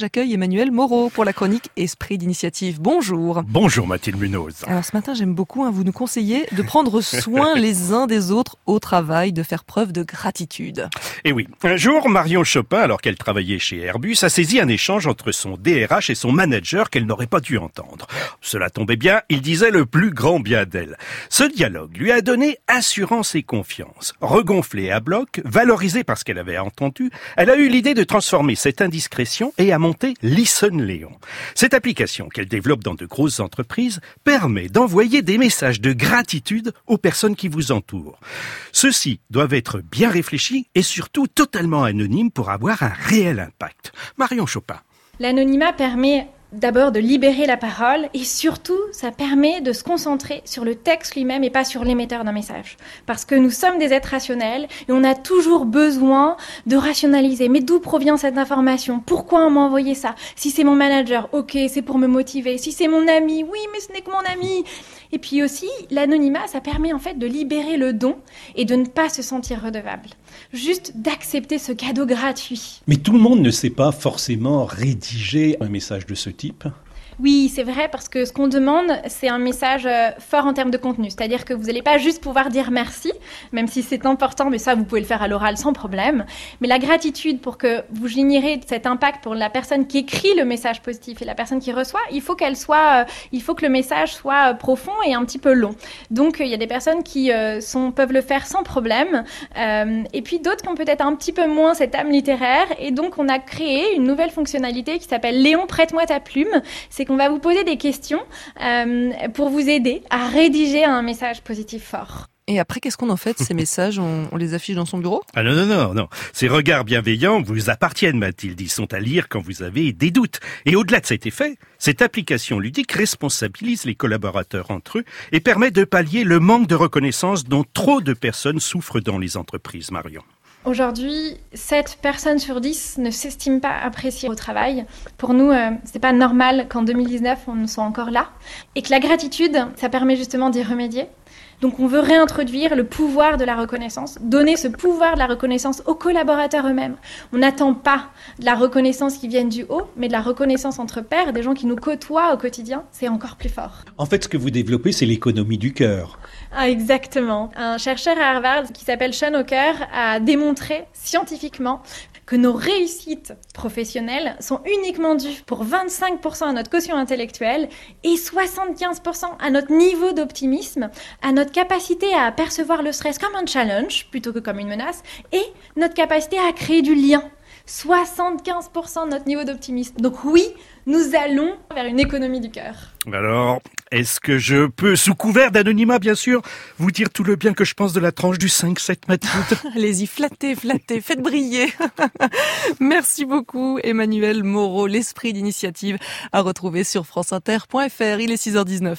J'accueille Emmanuel Moreau pour la chronique Esprit d'initiative. Bonjour. Bonjour Mathilde Munoz. Alors ce matin, j'aime beaucoup hein, vous nous conseiller de prendre soin les uns des autres au travail, de faire preuve de gratitude. Et eh oui, un jour, Marion Chopin, alors qu'elle travaillait chez Airbus, a saisi un échange entre son DRH et son manager qu'elle n'aurait pas dû entendre. Cela tombait bien, il disait le plus grand bien d'elle. Ce dialogue lui a donné assurance et confiance. Regonflée à bloc, valorisée parce qu'elle avait entendu, elle a eu l'idée de transformer cette indiscrétion et à Listen Léon. Cette application qu'elle développe dans de grosses entreprises permet d'envoyer des messages de gratitude aux personnes qui vous entourent. Ceux-ci doivent être bien réfléchis et surtout totalement anonymes pour avoir un réel impact. Marion Chopin. L'anonymat permet d'abord de libérer la parole et surtout ça permet de se concentrer sur le texte lui-même et pas sur l'émetteur d'un message. Parce que nous sommes des êtres rationnels et on a toujours besoin de rationaliser. Mais d'où provient cette information? Pourquoi on m'a envoyé ça? Si c'est mon manager, ok, c'est pour me motiver. Si c'est mon ami, oui, mais ce n'est que mon ami. Et puis aussi, l'anonymat, ça permet en fait de libérer le don et de ne pas se sentir redevable. Juste d'accepter ce cadeau gratuit. Mais tout le monde ne sait pas forcément rédiger un message de ce type. Oui, c'est vrai, parce que ce qu'on demande, c'est un message euh, fort en termes de contenu. C'est-à-dire que vous n'allez pas juste pouvoir dire merci, même si c'est important, mais ça, vous pouvez le faire à l'oral sans problème. Mais la gratitude pour que vous générez cet impact pour la personne qui écrit le message positif et la personne qui reçoit, il faut soit, euh, il faut que le message soit euh, profond et un petit peu long. Donc, il y a des personnes qui peuvent le faire sans problème, et puis d'autres qui ont peut-être un petit peu moins cette âme littéraire. Et donc, on a créé une nouvelle fonctionnalité qui s'appelle Léon, prête-moi ta plume. C'est on va vous poser des questions euh, pour vous aider à rédiger un message positif fort. Et après, qu'est-ce qu'on en fait ces messages? On, les affiche dans son bureau? Ah non, non, non, non. Ces regards bienveillants vous appartiennent, Mathilde. Ils sont à lire quand vous avez des doutes. Et au-delà de cet effet, cette application ludique responsabilise les collaborateurs entre eux et permet de pallier le manque de reconnaissance dont trop de personnes souffrent dans les entreprises, Marion. Aujourd'hui, 7 personnes sur 10 ne s'estiment pas appréciées au travail. Pour nous, euh, c'est pas normal qu'en 2019, on soit encore là. Et que la gratitude, ça permet justement d'y remédier. Donc on veut réintroduire le pouvoir de la reconnaissance, donner ce pouvoir de la reconnaissance aux collaborateurs eux-mêmes. On n'attend pas de la reconnaissance qui vienne du haut, mais de la reconnaissance entre pairs, des gens qui nous côtoient au quotidien, c'est encore plus fort. En fait, ce que vous développez, c'est l'économie du cœur. Ah, exactement. Un chercheur à Harvard qui s'appelle Sean O'Kerr a démontré scientifiquement que nos réussites professionnelles sont uniquement dues pour 25% à notre quotient intellectuel et 75% à notre niveau d'optimisme, à notre capacité à percevoir le stress comme un challenge plutôt que comme une menace et notre capacité à créer du lien 75% de notre niveau d'optimisme. Donc oui, nous allons vers une économie du cœur. Alors, est-ce que je peux, sous couvert d'anonymat bien sûr, vous dire tout le bien que je pense de la tranche du 5-7 Mathilde Allez-y, flattez, flattez, faites briller. Merci beaucoup Emmanuel Moreau, l'esprit d'initiative à retrouver sur franceinter.fr. Il est 6h19.